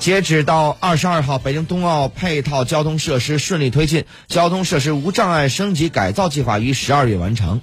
截止到二十二号北京冬奥配套交通设施顺利推进交通设施无障碍升级改造计划于十二月完成。